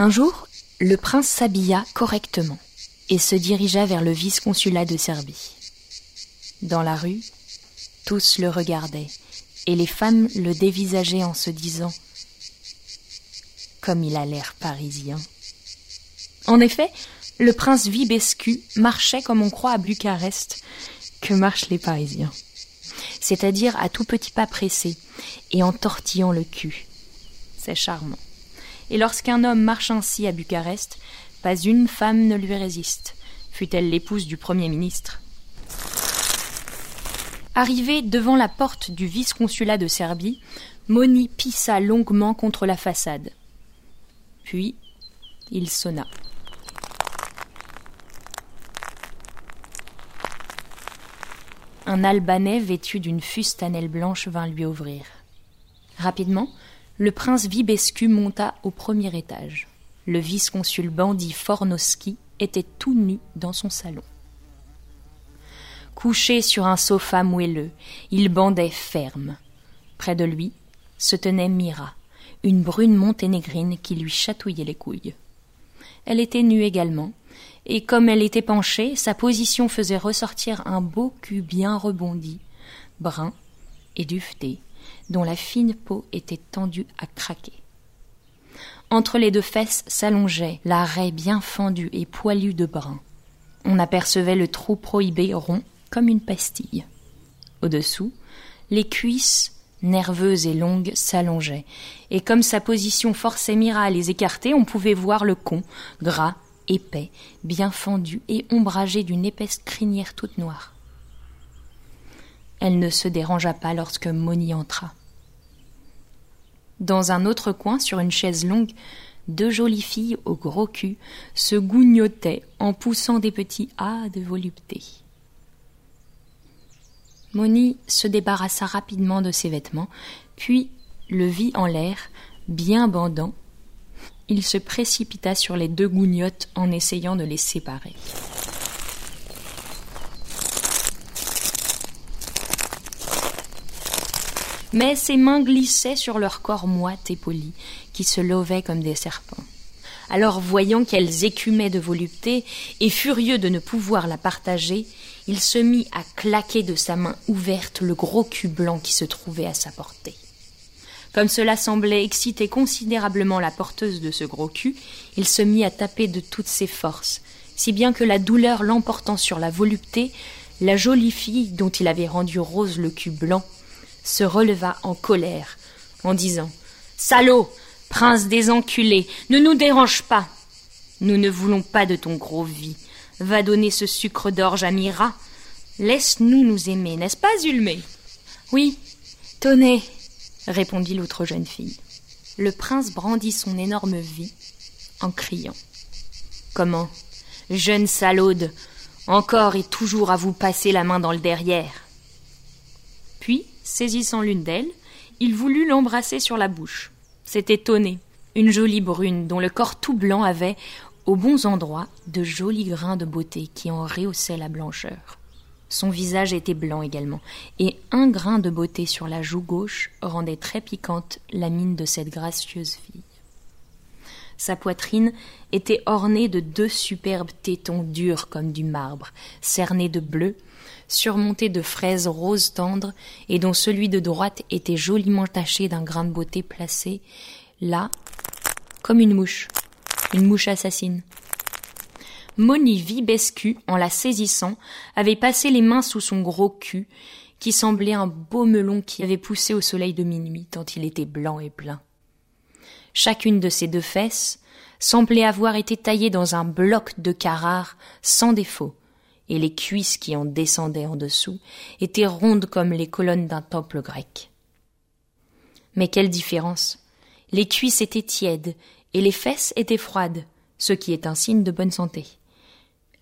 Un jour, le prince s'habilla correctement et se dirigea vers le vice-consulat de Serbie. Dans la rue, tous le regardaient et les femmes le dévisageaient en se disant Comme il a l'air parisien. En effet, le prince Vibescu marchait comme on croit à Bucarest que marchent les Parisiens, c'est-à-dire à tout petit pas pressé et en tortillant le cul. C'est charmant. Et lorsqu'un homme marche ainsi à Bucarest, pas une femme ne lui résiste, fût-elle l'épouse du Premier ministre. Arrivé devant la porte du vice-consulat de Serbie, Moni pissa longuement contre la façade. Puis il sonna. Un Albanais vêtu d'une fustanelle blanche vint lui ouvrir. Rapidement, le prince Vibescu monta au premier étage. Le vice-consul bandit Fornoski était tout nu dans son salon. Couché sur un sofa moelleux, il bandait ferme. Près de lui se tenait Mira, une brune monténégrine qui lui chatouillait les couilles. Elle était nue également, et comme elle était penchée, sa position faisait ressortir un beau cul bien rebondi, brun et duveté, dont la fine peau était tendue à craquer. Entre les deux fesses s'allongeait la raie bien fendue et poilue de brun. On apercevait le trou prohibé rond comme une pastille. Au-dessous, les cuisses, nerveuses et longues, s'allongeaient, et comme sa position forçait Mira à les écarter, on pouvait voir le con, gras, épais, bien fendu et ombragé d'une épaisse crinière toute noire. Elle ne se dérangea pas lorsque Moni entra. Dans un autre coin, sur une chaise longue, deux jolies filles au gros cul se gougnotaient en poussant des petits A de volupté. Moni se débarrassa rapidement de ses vêtements, puis le vit en l'air, bien bandant, il se précipita sur les deux gougnottes en essayant de les séparer. Mais ses mains glissaient sur leur corps moite et poli, qui se levaient comme des serpents. Alors, voyant qu'elles écumaient de volupté, et furieux de ne pouvoir la partager, il se mit à claquer de sa main ouverte le gros cul blanc qui se trouvait à sa portée. Comme cela semblait exciter considérablement la porteuse de ce gros cul, il se mit à taper de toutes ses forces, si bien que la douleur l'emportant sur la volupté, la jolie fille dont il avait rendu rose le cul blanc se releva en colère, en disant Salaud, prince des enculés, ne nous dérange pas. Nous ne voulons pas de ton gros vie. Va donner ce sucre d'orge à Mira. Laisse-nous nous aimer, n'est-ce pas, Ulmé Oui, tenez, répondit l'autre jeune fille. Le prince brandit son énorme vie en criant. Comment Jeune salaude, encore et toujours à vous passer la main dans le derrière? Saisissant l'une d'elles, il voulut l'embrasser sur la bouche. C'était Tonné, une jolie brune dont le corps tout blanc avait, aux bons endroits, de jolis grains de beauté qui en rehaussaient la blancheur. Son visage était blanc également, et un grain de beauté sur la joue gauche rendait très piquante la mine de cette gracieuse fille. Sa poitrine était ornée de deux superbes tétons durs comme du marbre, cernés de bleu, surmontés de fraises roses tendres, et dont celui de droite était joliment taché d'un grain de beauté placé, là, comme une mouche, une mouche assassine. Moni Vibescu, en la saisissant, avait passé les mains sous son gros cul, qui semblait un beau melon qui avait poussé au soleil de minuit, tant il était blanc et plein. Chacune de ses deux fesses semblait avoir été taillée dans un bloc de carrare sans défaut, et les cuisses qui en descendaient en dessous étaient rondes comme les colonnes d'un temple grec. Mais quelle différence Les cuisses étaient tièdes et les fesses étaient froides, ce qui est un signe de bonne santé.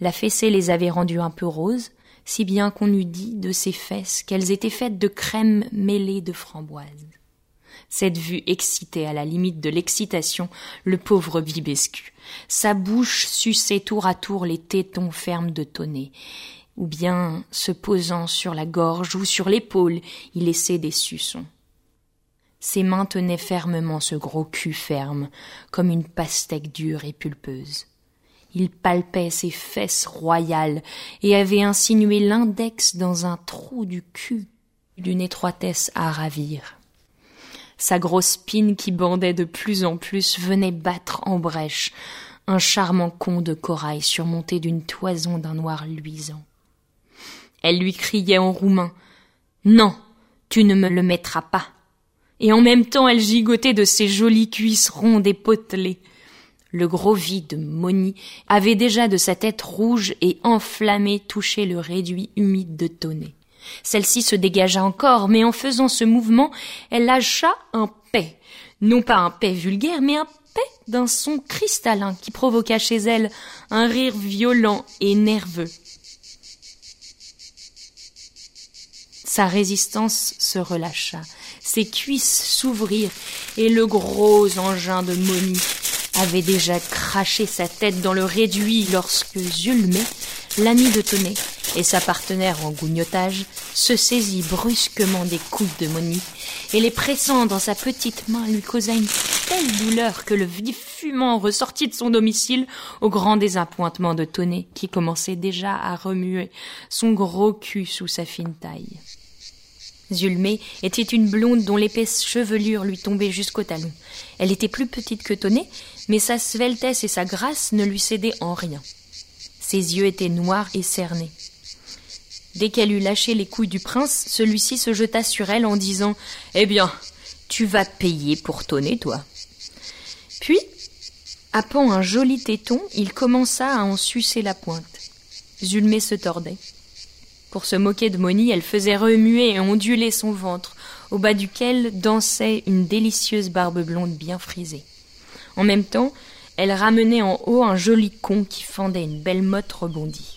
La fessée les avait rendues un peu roses, si bien qu'on eût dit de ses fesses qu'elles étaient faites de crème mêlée de framboise. Cette vue excitait à la limite de l'excitation le pauvre Vibescu. Sa bouche suçait tour à tour les tétons fermes de tonnet, ou bien, se posant sur la gorge ou sur l'épaule, il laissait des suçons. Ses mains tenaient fermement ce gros cul ferme, comme une pastèque dure et pulpeuse. Il palpait ses fesses royales et avait insinué l'index dans un trou du cul d'une étroitesse à ravir. Sa grosse spine qui bandait de plus en plus venait battre en brèche un charmant con de corail surmonté d'une toison d'un noir luisant. Elle lui criait en roumain Non, tu ne me le mettras pas. Et en même temps elle gigotait de ses jolies cuisses rondes et potelées. Le gros vide de Moni avait déjà de sa tête rouge et enflammée touché le réduit humide de Tonnet. Celle-ci se dégagea encore, mais en faisant ce mouvement, elle lâcha un paix. Non pas un paix vulgaire, mais un paix d'un son cristallin qui provoqua chez elle un rire violent et nerveux. Sa résistance se relâcha, ses cuisses s'ouvrirent et le gros engin de Moni avait déjà craché sa tête dans le réduit lorsque Zulmé, l'ami de Tonnet, et sa partenaire en gougnotage, se saisit brusquement des coudes de Moni, et les pressant dans sa petite main lui causa une telle douleur que le vif fumant ressortit de son domicile au grand désappointement de Tonnet, qui commençait déjà à remuer son gros cul sous sa fine taille. Zulmé était une blonde dont l'épaisse chevelure lui tombait jusqu'au talon. Elle était plus petite que Tonnet, mais sa sveltesse et sa grâce ne lui cédaient en rien. Ses yeux étaient noirs et cernés. Dès qu'elle eut lâché les couilles du prince, celui-ci se jeta sur elle en disant Eh bien, tu vas payer pour Tonnet, toi. Puis, appant un joli téton, il commença à en sucer la pointe. Zulmé se tordait. Pour se moquer de Moni, elle faisait remuer et onduler son ventre, au bas duquel dansait une délicieuse barbe blonde bien frisée. En même temps, elle ramenait en haut un joli con qui fendait une belle motte rebondie.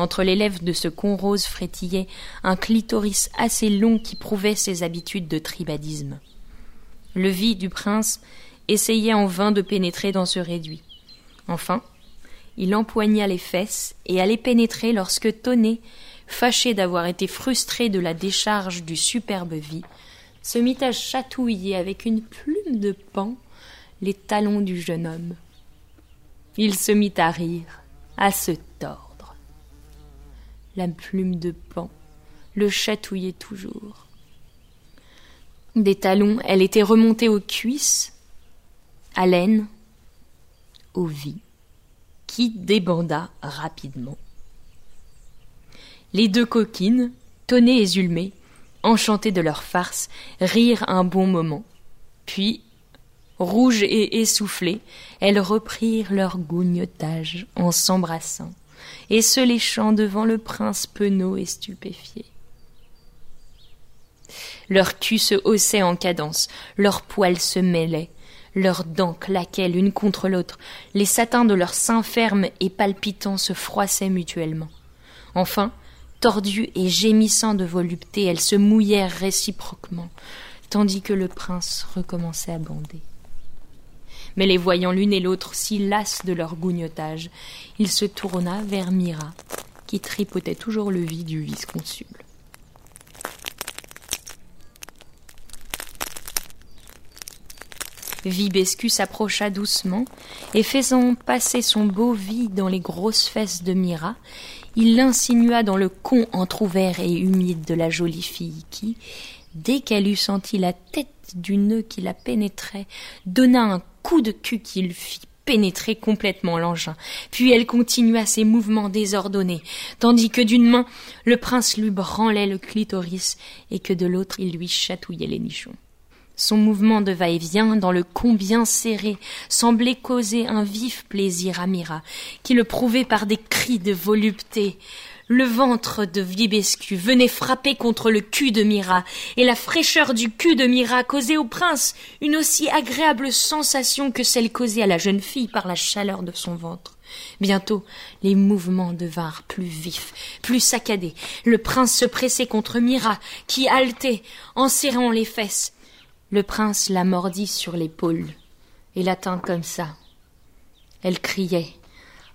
Entre les lèvres de ce con rose frétillait un clitoris assez long qui prouvait ses habitudes de tribadisme. Le vie du prince essayait en vain de pénétrer dans ce réduit. Enfin, il empoigna les fesses et allait pénétrer lorsque Tonnet, fâché d'avoir été frustré de la décharge du superbe vie, se mit à chatouiller avec une plume de pan les talons du jeune homme. Il se mit à rire, à se tordre. La plume de pan le chatouillait toujours. Des talons, elle était remontée aux cuisses, à l'aine, aux vies qui débanda rapidement. Les deux coquines, Tonnet et Zulmé, enchantées de leur farce, rirent un bon moment. Puis, rouges et essoufflées, elles reprirent leur gougnotage en s'embrassant et se léchant devant le prince penaud et stupéfié. Leurs culs se haussaient en cadence, leurs poils se mêlaient, leurs dents claquaient l'une contre l'autre, les satins de leurs seins fermes et palpitants se froissaient mutuellement. Enfin, tordues et gémissant de volupté, elles se mouillèrent réciproquement, tandis que le prince recommençait à bander. Mais les voyant l'une et l'autre si lasses de leur gougnotage, il se tourna vers Mira, qui tripotait toujours le vide du vice-consul. Vibescu s'approcha doucement, et faisant passer son beau vie dans les grosses fesses de Mira, il l'insinua dans le con entr'ouvert et humide de la jolie fille qui, dès qu'elle eut senti la tête du nœud qui la pénétrait, donna un coup de cul qui le fit pénétrer complètement l'engin. Puis elle continua ses mouvements désordonnés, tandis que d'une main le prince lui branlait le clitoris et que de l'autre il lui chatouillait les nichons. Son mouvement de va-et-vient dans le combien serré semblait causer un vif plaisir à Mira, qui le prouvait par des cris de volupté. Le ventre de Vibescu venait frapper contre le cul de Mira, et la fraîcheur du cul de Mira causait au prince une aussi agréable sensation que celle causée à la jeune fille par la chaleur de son ventre. Bientôt, les mouvements devinrent plus vifs, plus saccadés. Le prince se pressait contre Mira, qui haletait, en serrant les fesses. Le prince la mordit sur l'épaule et la tint comme ça. Elle criait.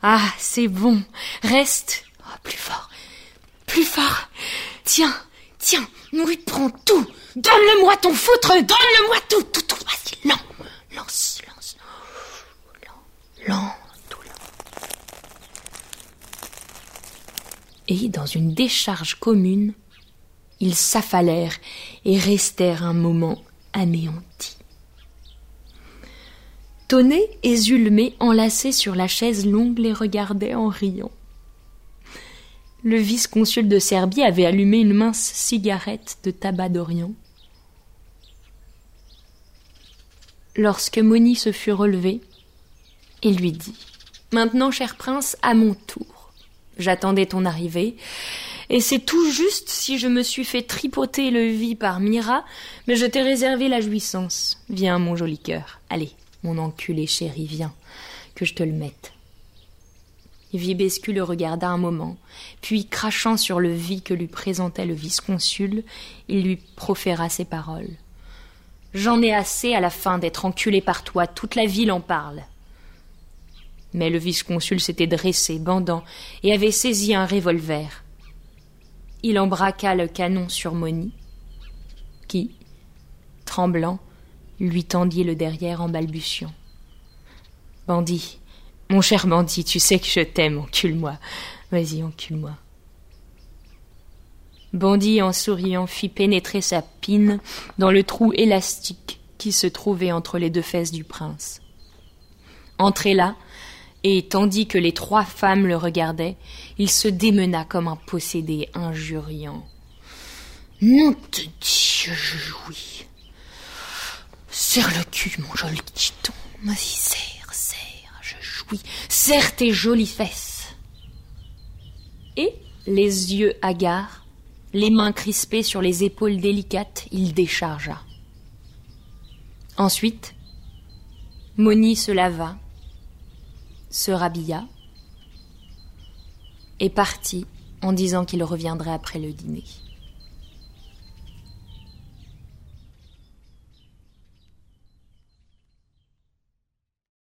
Ah, c'est bon. Reste. Plus fort. Plus fort. Tiens, tiens, oui, prends tout. Donne-le-moi ton foutre Donne-le-moi tout Tout, tout Vas-y, lent Lance, lance Lent, lent, tout lent. Et dans une décharge commune, ils s'affalèrent et restèrent un moment anéantis. Tonnet et Zulmé, enlacés sur la chaise longue, les regardaient en riant. Le vice-consul de Serbie avait allumé une mince cigarette de tabac d'Orient. Lorsque Moni se fut relevée, il lui dit Maintenant, cher prince, à mon tour. J'attendais ton arrivée, et c'est tout juste si je me suis fait tripoter le vie par Mira, mais je t'ai réservé la jouissance. Viens, mon joli cœur. Allez, mon enculé chéri, viens, que je te le mette. Viebescu le regarda un moment, puis, crachant sur le vie que lui présentait le vice-consul, il lui proféra ces paroles. J'en ai assez à la fin d'être enculé par toi, toute la ville en parle. Mais le vice-consul s'était dressé, bandant, et avait saisi un revolver. Il embraqua le canon sur Moni, qui, tremblant, lui tendit le derrière en balbutiant. Bandit, mon cher bandit, tu sais que je t'aime, encule-moi. Vas-y, encule-moi. Bandit, en souriant, fit pénétrer sa pine dans le trou élastique qui se trouvait entre les deux fesses du prince. Entré là, et tandis que les trois femmes le regardaient, il se démena comme un possédé injuriant. Nom te dit, je jouis. Serre le cul, mon joli titon. Vas-y, jouis. Serre tes jolies fesses. Et, les yeux hagards, les mains crispées sur les épaules délicates, il déchargea. Ensuite, Moni se lava, se rhabilla et partit en disant qu'il reviendrait après le dîner.